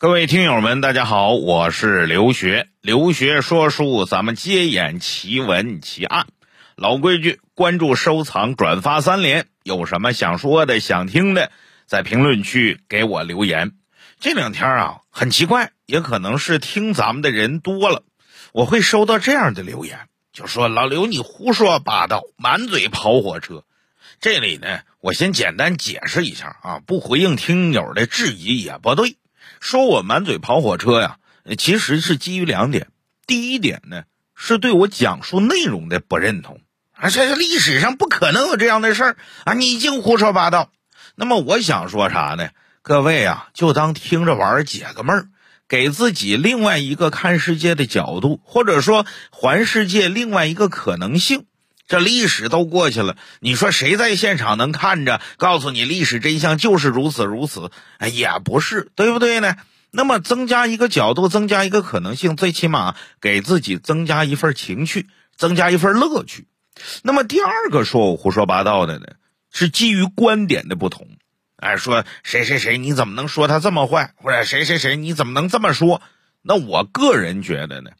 各位听友们，大家好，我是刘学。刘学说书，咱们接演奇闻奇案。老规矩，关注、收藏、转发三连。有什么想说的、想听的，在评论区给我留言。这两天啊，很奇怪，也可能是听咱们的人多了，我会收到这样的留言，就说老刘你胡说八道，满嘴跑火车。这里呢，我先简单解释一下啊，不回应听友的质疑也不对。说我满嘴跑火车呀，其实是基于两点。第一点呢，是对我讲述内容的不认同啊，这历史上不可能有这样的事儿啊，你净胡说八道。那么我想说啥呢？各位啊，就当听着玩解个闷儿，给自己另外一个看世界的角度，或者说环世界另外一个可能性。这历史都过去了，你说谁在现场能看着告诉你历史真相就是如此如此？哎，也不是，对不对呢？那么增加一个角度，增加一个可能性，最起码给自己增加一份情趣，增加一份乐趣。那么第二个说我胡说八道的呢，是基于观点的不同。哎，说谁谁谁你怎么能说他这么坏？或者谁谁谁你怎么能这么说？那我个人觉得呢，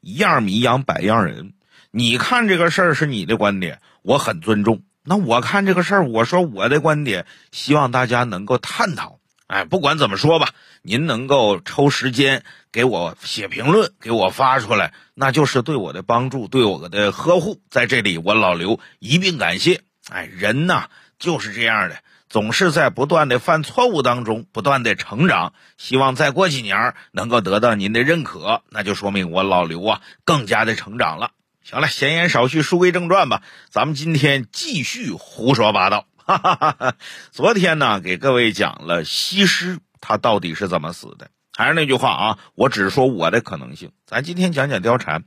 一样米养百样人。你看这个事儿是你的观点，我很尊重。那我看这个事儿，我说我的观点，希望大家能够探讨。哎，不管怎么说吧，您能够抽时间给我写评论，给我发出来，那就是对我的帮助，对我的呵护。在这里，我老刘一并感谢。哎，人呐就是这样的，总是在不断的犯错误当中不断的成长。希望再过几年能够得到您的认可，那就说明我老刘啊更加的成长了。行了，闲言少叙，书归正传吧。咱们今天继续胡说八道。哈哈哈哈昨天呢，给各位讲了西施她到底是怎么死的。还是那句话啊，我只说我的可能性。咱今天讲讲貂蝉。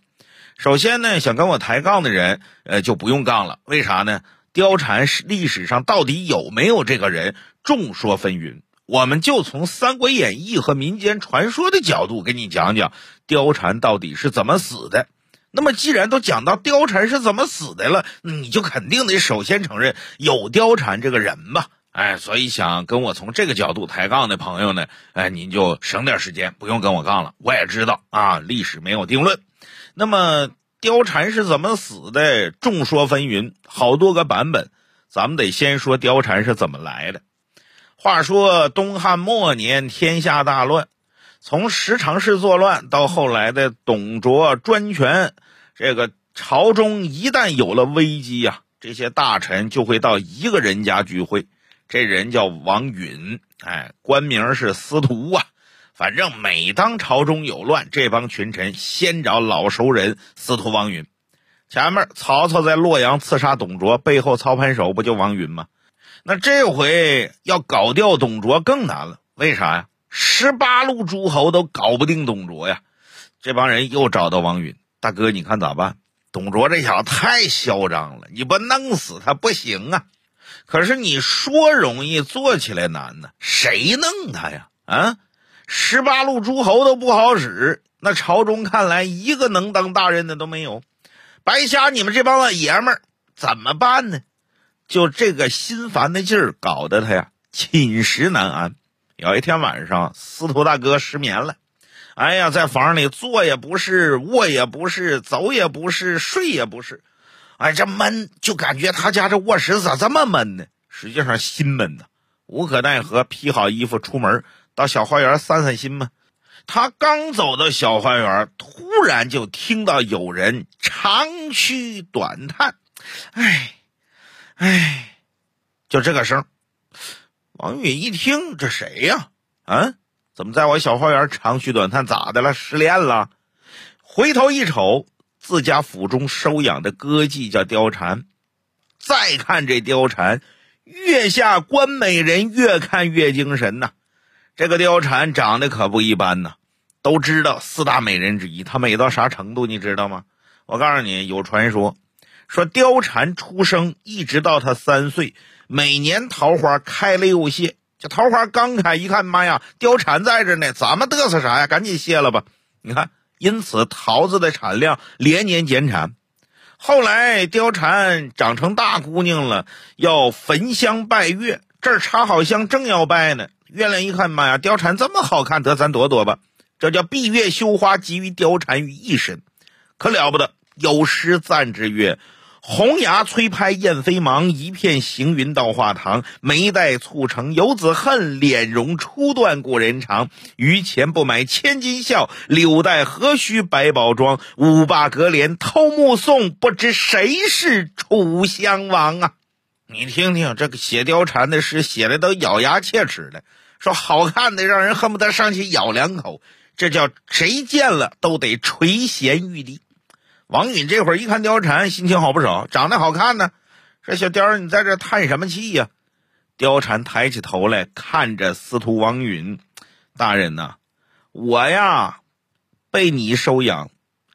首先呢，想跟我抬杠的人，呃，就不用杠了。为啥呢？貂蝉是历史上到底有没有这个人，众说纷纭。我们就从《三国演义》和民间传说的角度给你讲讲貂蝉到底是怎么死的。那么，既然都讲到貂蝉是怎么死的了，你就肯定得首先承认有貂蝉这个人吧？哎，所以想跟我从这个角度抬杠的朋友呢，哎，您就省点时间，不用跟我杠了。我也知道啊，历史没有定论。那么，貂蝉是怎么死的？众说纷纭，好多个版本。咱们得先说貂蝉是怎么来的。话说东汉末年，天下大乱。从十常侍作乱到后来的董卓专权，这个朝中一旦有了危机呀，这些大臣就会到一个人家聚会，这人叫王允，哎，官名是司徒啊。反正每当朝中有乱，这帮群臣先找老熟人司徒王允。前面曹操在洛阳刺杀董卓，背后操盘手不就王允吗？那这回要搞掉董卓更难了，为啥呀？十八路诸侯都搞不定董卓呀，这帮人又找到王允大哥，你看咋办？董卓这小子太嚣张了，你不弄死他不行啊！可是你说容易做起来难呢，谁弄他呀？啊，十八路诸侯都不好使，那朝中看来一个能当大任的都没有，白瞎你们这帮老爷们儿怎么办呢？就这个心烦的劲儿，搞得他呀寝食难安。有一天晚上，司徒大哥失眠了。哎呀，在房里坐也不是，卧也不是，走也不是，睡也不是。哎，这闷，就感觉他家这卧室咋这么闷呢？实际上心闷呐，无可奈何，披好衣服出门，到小花园散散心嘛。他刚走到小花园，突然就听到有人长吁短叹：“哎，哎，就这个声。”王允一听，这谁呀？啊，怎么在我小花园长吁短叹？咋的了？失恋了？回头一瞅，自家府中收养的歌妓叫貂蝉。再看这貂蝉，月下观美人，越看越精神呐。这个貂蝉长得可不一般呐。都知道四大美人之一，她美到啥程度？你知道吗？我告诉你，有传说，说貂蝉出生一直到她三岁。每年桃花开了又谢，这桃花刚开，一看，妈呀，貂蝉在这呢，咱们嘚瑟啥呀？赶紧谢了吧！你看，因此桃子的产量连年减产。后来貂蝉长成大姑娘了，要焚香拜月，这儿插好香，正要拜呢。月亮一看，妈呀，貂蝉这么好看，得咱躲躲吧。这叫闭月羞花，集于貂蝉于一身，可了不得。有诗赞之曰：“红牙催拍燕飞忙，一片行云到画堂。眉黛蹙成游子恨，脸容初断故人长。余钱不买千金笑，柳带何须百宝装？五霸隔帘偷目送，不知谁是楚襄王啊！”你听听这个写貂蝉的诗，写的都咬牙切齿的。说好看的，让人恨不得上去咬两口，这叫谁见了都得垂涎欲滴。王允这会儿一看貂蝉，心情好不少，长得好看呢。说小貂儿，你在这叹什么气呀？貂蝉抬起头来看着司徒王允，大人呐，我呀被你收养，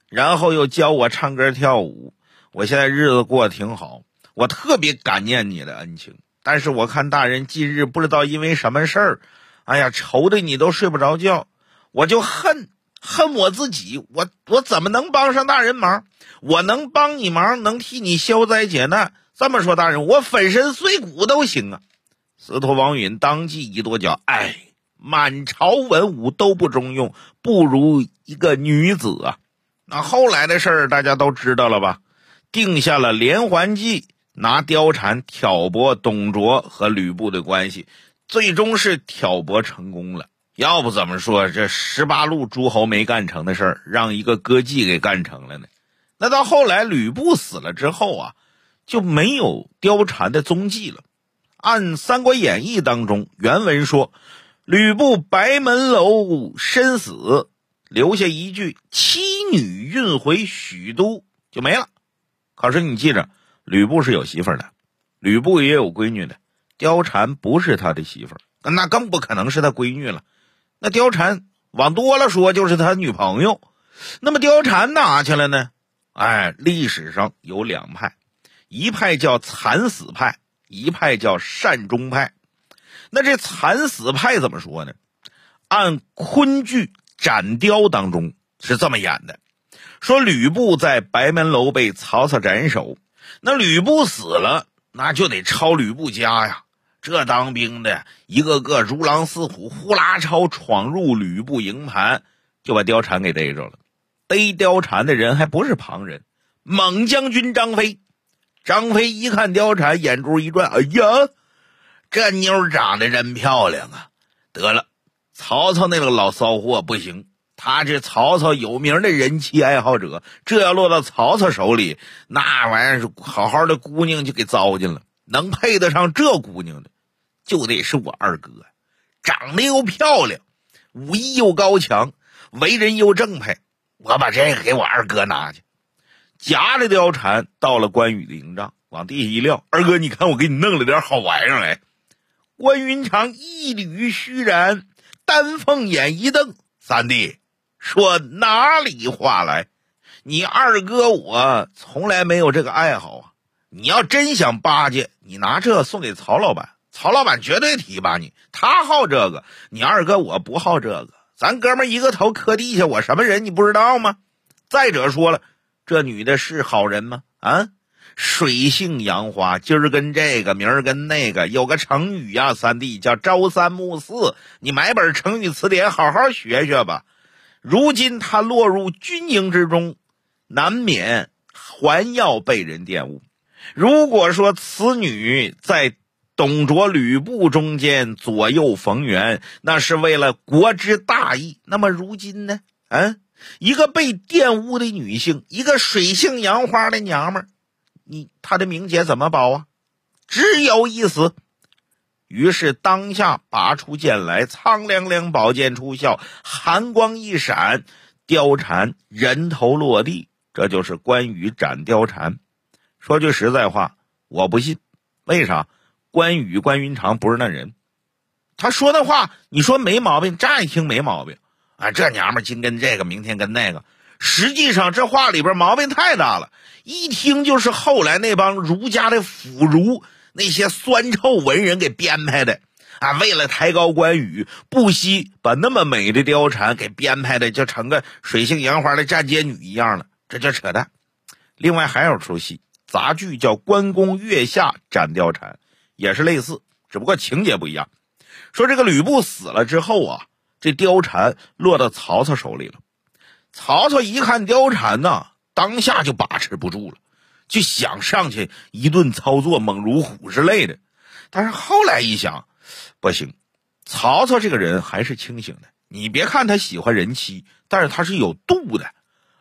然后又教我唱歌跳舞，我现在日子过得挺好，我特别感念你的恩情。但是我看大人近日不知道因为什么事儿。哎呀，愁的你都睡不着觉，我就恨恨我自己，我我怎么能帮上大人忙？我能帮你忙，能替你消灾解难。这么说，大人，我粉身碎骨都行啊！司徒王允当即一跺脚，哎，满朝文武都不中用，不如一个女子啊！那后来的事儿大家都知道了吧？定下了连环计，拿貂蝉挑拨董卓和吕布的关系。最终是挑拨成功了，要不怎么说这十八路诸侯没干成的事儿，让一个歌妓给干成了呢？那到后来吕布死了之后啊，就没有貂蝉的踪迹了。按《三国演义》当中原文说，吕布白门楼身死，留下一句“妻女运回许都”就没了。可是你记着，吕布是有媳妇的，吕布也有闺女的。貂蝉不是他的媳妇，那更不可能是他闺女了。那貂蝉往多了说就是他女朋友。那么貂蝉哪去了呢？哎，历史上有两派，一派叫惨死派，一派叫善终派。那这惨死派怎么说呢？按昆剧《斩貂》当中是这么演的：说吕布在白门楼被曹操斩首，那吕布死了，那就得抄吕布家呀。这当兵的一个个如狼似虎，呼啦超闯入吕布营盘，就把貂蝉给逮着了。逮貂蝉的人还不是旁人，猛将军张飞。张飞一看貂蝉，眼珠一转，哎呀，这妞长得真漂亮啊！得了，曹操那个老骚货不行，他是曹操有名的人气爱好者，这要落到曹操手里，那玩意儿是好好的姑娘就给糟践了。能配得上这姑娘的，就得是我二哥，长得又漂亮，武艺又高强，为人又正派。我把这个给我二哥拿去，夹着貂蝉到了关羽的营帐，往地下一撂。二哥，你看我给你弄了点好玩意儿来。关云长一缕虚髯，丹凤眼一瞪：“三弟，说哪里话来？你二哥我从来没有这个爱好啊。”你要真想巴结，你拿这送给曹老板，曹老板绝对提拔你。他好这个，你二哥我不好这个。咱哥们一个头磕地下，我什么人你不知道吗？再者说了，这女的是好人吗？啊，水性杨花，今儿跟这个，明儿跟那个，有个成语呀，三弟叫朝三暮四。你买本成语词典，好好学学吧。如今他落入军营之中，难免还要被人玷污。如果说此女在董卓、吕布中间左右逢源，那是为了国之大义。那么如今呢？嗯，一个被玷污的女性，一个水性杨花的娘们，你她的名节怎么保啊？只有一死。于是当下拔出剑来，苍凉凉宝剑出鞘，寒光一闪，貂蝉人头落地。这就是关羽斩貂蝉。说句实在话，我不信。为啥？关羽关云长不是那人。他说的话，你说没毛病，乍一听没毛病啊。这娘们今跟这个，明天跟那个。实际上，这话里边毛病太大了，一听就是后来那帮儒家的腐儒、那些酸臭文人给编排的啊。为了抬高关羽，不惜把那么美的貂蝉给编排的就成个水性杨花的站街女一样了，这叫扯淡。另外还有出戏。杂剧叫《关公月下斩貂蝉》，也是类似只不过情节不一样。说这个吕布死了之后啊，这貂蝉落到曹操手里了。曹操一看貂蝉呐，当下就把持不住了，就想上去一顿操作，猛如虎之类的。但是后来一想，不行，曹操这个人还是清醒的。你别看他喜欢人妻，但是他是有度的。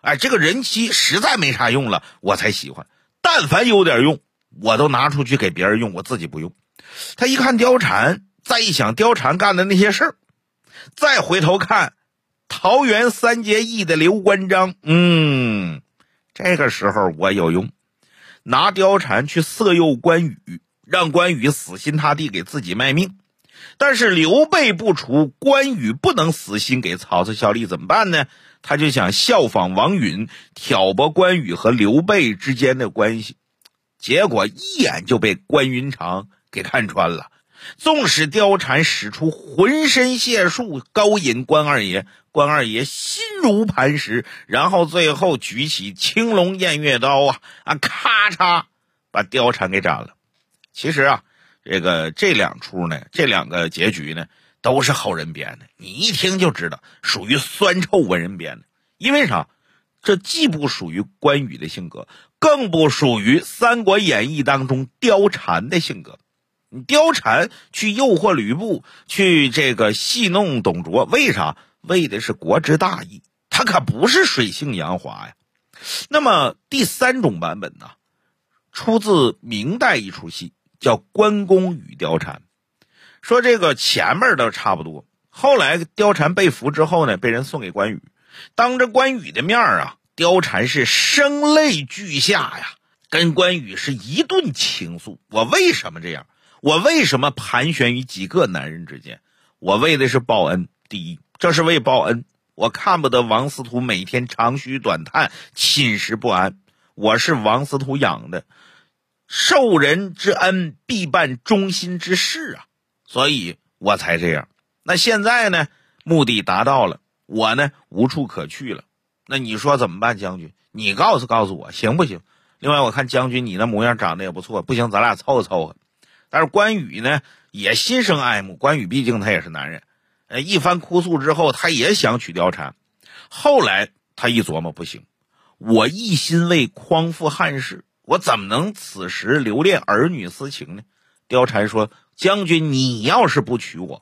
哎，这个人妻实在没啥用了，我才喜欢。但凡有点用，我都拿出去给别人用，我自己不用。他一看貂蝉，再一想貂蝉干的那些事儿，再回头看桃园三结义的刘关张，嗯，这个时候我有用，拿貂蝉去色诱关羽。让关羽死心塌地给自己卖命，但是刘备不除，关羽不能死心给曹操效力，怎么办呢？他就想效仿王允，挑拨关羽和刘备之间的关系，结果一眼就被关云长给看穿了。纵使貂蝉使出浑身解数勾引关二爷，关二爷心如磐石，然后最后举起青龙偃月刀啊啊，咔嚓把貂蝉给斩了。其实啊，这个这两出呢，这两个结局呢，都是后人编的。你一听就知道，属于酸臭文人编的。因为啥？这既不属于关羽的性格，更不属于《三国演义》当中貂蝉的性格。你貂蝉去诱惑吕布，去这个戏弄董卓，为啥？为的是国之大义。他可不是水性杨花呀。那么第三种版本呢，出自明代一出戏。叫关公与貂蝉，说这个前面都差不多，后来貂蝉被俘之后呢，被人送给关羽，当着关羽的面啊，貂蝉是声泪俱下呀，跟关羽是一顿倾诉。我为什么这样？我为什么盘旋于几个男人之间？我为的是报恩。第一，这是为报恩，我看不得王司徒每天长吁短叹、寝食不安，我是王司徒养的。受人之恩，必办忠心之事啊，所以我才这样。那现在呢，目的达到了，我呢无处可去了。那你说怎么办，将军？你告诉告诉我行不行？另外，我看将军你那模样长得也不错，不行，咱俩凑合凑合。但是关羽呢，也心生爱慕。关羽毕竟他也是男人，呃，一番哭诉之后，他也想娶貂蝉。后来他一琢磨，不行，我一心为匡复汉室。我怎么能此时留恋儿女私情呢？貂蝉说：“将军，你要是不娶我，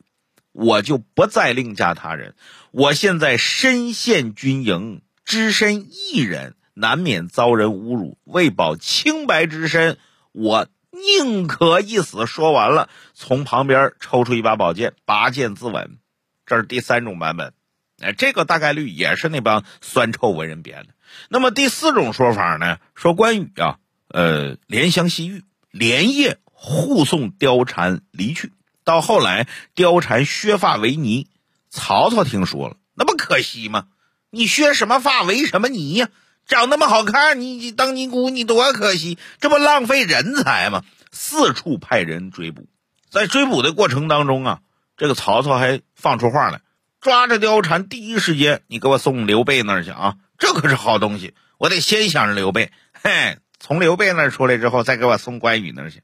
我就不再另嫁他人。我现在身陷军营，只身一人，难免遭人侮辱。为保清白之身，我宁可一死。”说完了，从旁边抽出一把宝剑，拔剑自刎。这是第三种版本，哎，这个大概率也是那帮酸臭文人编的。那么第四种说法呢？说关羽啊。呃，怜香惜玉，连夜护送貂蝉离去。到后来，貂蝉削发为尼，曹操听说了，那不可惜吗？你削什么发，为什么尼呀？长那么好看，你当尼姑，你多可惜，这不浪费人才吗？四处派人追捕，在追捕的过程当中啊，这个曹操还放出话来，抓着貂蝉，第一时间你给我送刘备那儿去啊！这可是好东西，我得先想着刘备，嘿。从刘备那儿出来之后，再给我送关羽那儿去。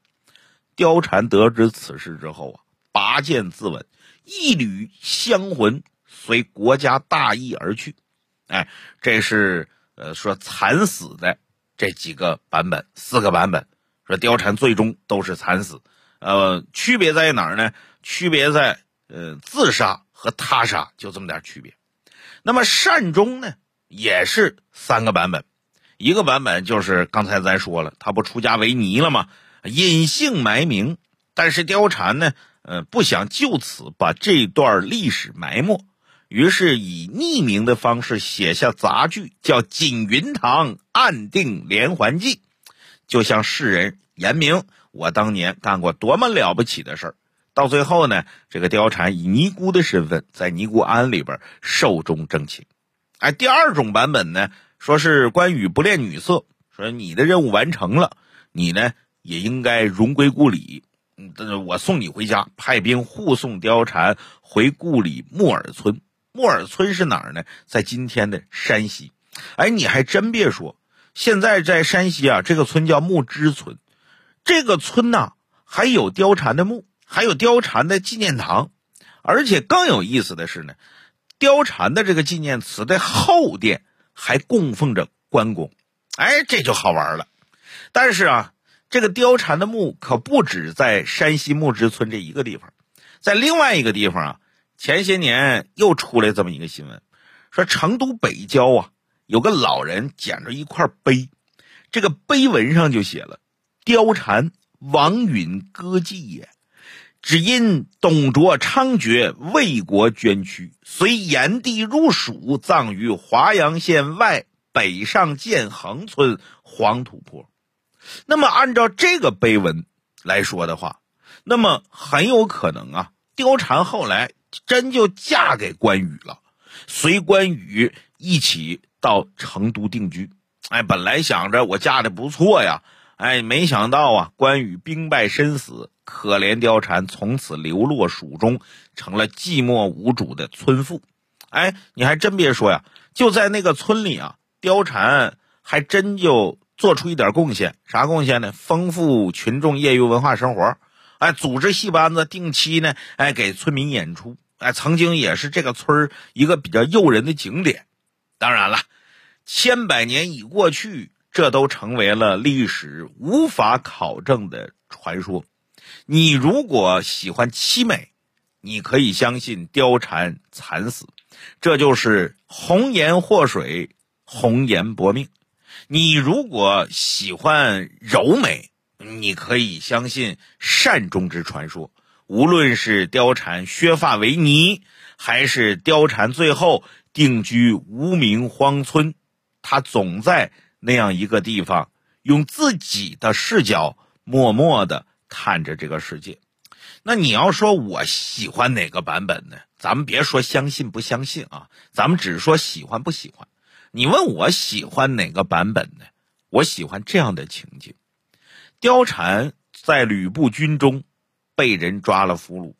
貂蝉得知此事之后啊，拔剑自刎，一缕香魂随国家大义而去。哎，这是呃说惨死的这几个版本，四个版本说貂蝉最终都是惨死。呃，区别在哪儿呢？区别在呃自杀和他杀，就这么点区别。那么善终呢，也是三个版本。一个版本就是刚才咱说了，他不出家为尼了吗？隐姓埋名，但是貂蝉呢，呃，不想就此把这段历史埋没，于是以匿名的方式写下杂剧，叫《锦云堂暗定连环计》，就向世人言明我当年干过多么了不起的事儿。到最后呢，这个貂蝉以尼姑的身份在尼姑庵里边寿终正寝。哎，第二种版本呢？说是关羽不恋女色，说你的任务完成了，你呢也应该荣归故里。嗯，我送你回家，派兵护送貂蝉回故里木耳村。木耳村是哪儿呢？在今天的山西。哎，你还真别说，现在在山西啊，这个村叫木之村，这个村呐还有貂蝉的墓，还有貂蝉的纪念堂，而且更有意思的是呢，貂蝉的这个纪念祠的后殿还供奉着关公，哎，这就好玩了。但是啊，这个貂蝉的墓可不止在山西木直村这一个地方，在另外一个地方啊，前些年又出来这么一个新闻，说成都北郊啊，有个老人捡着一块碑，这个碑文上就写了“貂蝉王允歌妓也”。只因董卓猖獗，为国捐躯，随炎帝入蜀，葬于华阳县外北上建恒村黄土坡。那么，按照这个碑文来说的话，那么很有可能啊，貂蝉后来真就嫁给关羽了，随关羽一起到成都定居。哎，本来想着我嫁的不错呀。哎，没想到啊，关羽兵败身死，可怜貂蝉从此流落蜀中，成了寂寞无主的村妇。哎，你还真别说呀，就在那个村里啊，貂蝉还真就做出一点贡献。啥贡献呢？丰富群众业余文化生活。哎，组织戏班子，定期呢，哎，给村民演出。哎，曾经也是这个村一个比较诱人的景点。当然了，千百年已过去。这都成为了历史无法考证的传说。你如果喜欢凄美，你可以相信貂蝉惨死，这就是红颜祸水，红颜薄命。你如果喜欢柔美，你可以相信善终之传说。无论是貂蝉削发为尼，还是貂蝉最后定居无名荒村，他总在。那样一个地方，用自己的视角默默的看着这个世界。那你要说我喜欢哪个版本呢？咱们别说相信不相信啊，咱们只说喜欢不喜欢。你问我喜欢哪个版本呢？我喜欢这样的情景：貂蝉在吕布军中被人抓了俘虏，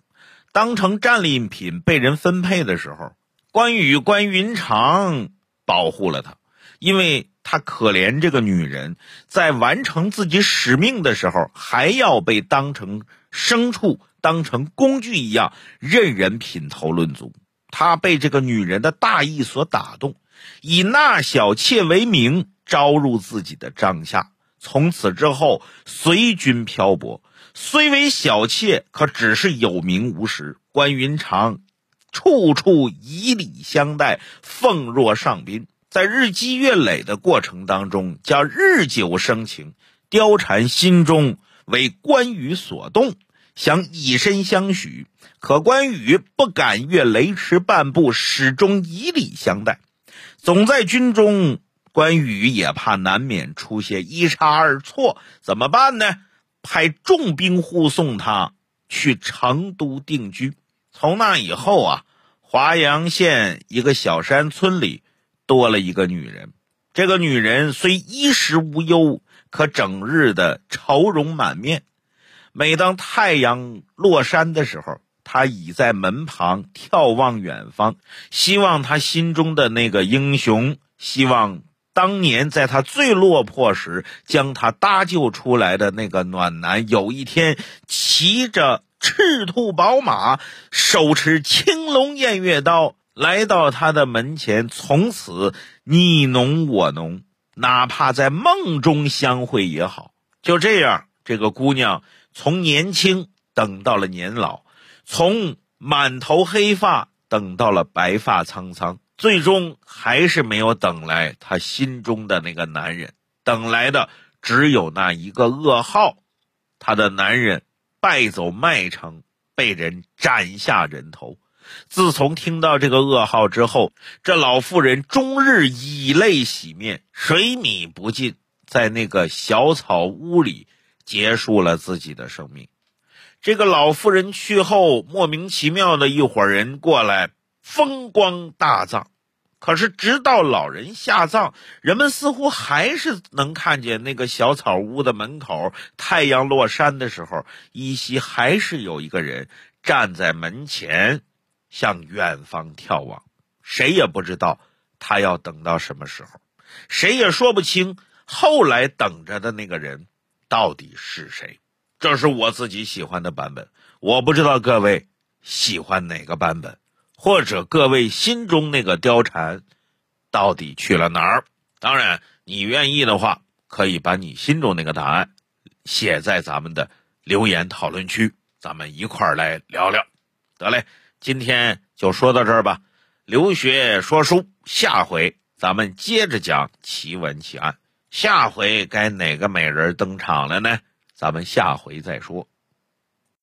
当成战利品被人分配的时候，关羽关云长保护了他，因为。他可怜这个女人，在完成自己使命的时候，还要被当成牲畜、当成工具一样任人品头论足。他被这个女人的大义所打动，以纳小妾为名招入自己的帐下。从此之后，随军漂泊，虽为小妾，可只是有名无实。关云长处处以礼相待，奉若上宾。在日积月累的过程当中，叫日久生情。貂蝉心中为关羽所动，想以身相许，可关羽不敢越雷池半步，始终以礼相待。总在军中，关羽也怕难免出现一差二错，怎么办呢？派重兵护送他去成都定居。从那以后啊，华阳县一个小山村里。多了一个女人，这个女人虽衣食无忧，可整日的愁容满面。每当太阳落山的时候，她倚在门旁眺望远方，希望她心中的那个英雄，希望当年在他最落魄时将他搭救出来的那个暖男，有一天骑着赤兔宝马，手持青龙偃月刀。来到他的门前，从此你侬我侬，哪怕在梦中相会也好。就这样，这个姑娘从年轻等到了年老，从满头黑发等到了白发苍苍，最终还是没有等来她心中的那个男人。等来的只有那一个噩耗：她的男人败走麦城，被人斩下人头。自从听到这个噩耗之后，这老妇人终日以泪洗面，水米不进，在那个小草屋里结束了自己的生命。这个老妇人去后，莫名其妙的一伙人过来风光大葬。可是直到老人下葬，人们似乎还是能看见那个小草屋的门口，太阳落山的时候，依稀还是有一个人站在门前。向远方眺望，谁也不知道他要等到什么时候，谁也说不清后来等着的那个人到底是谁。这是我自己喜欢的版本。我不知道各位喜欢哪个版本，或者各位心中那个貂蝉到底去了哪儿？当然，你愿意的话，可以把你心中那个答案写在咱们的留言讨论区，咱们一块儿来聊聊。得嘞，今天就说到这儿吧。留学说书，下回咱们接着讲奇闻奇案。下回该哪个美人登场了呢？咱们下回再说。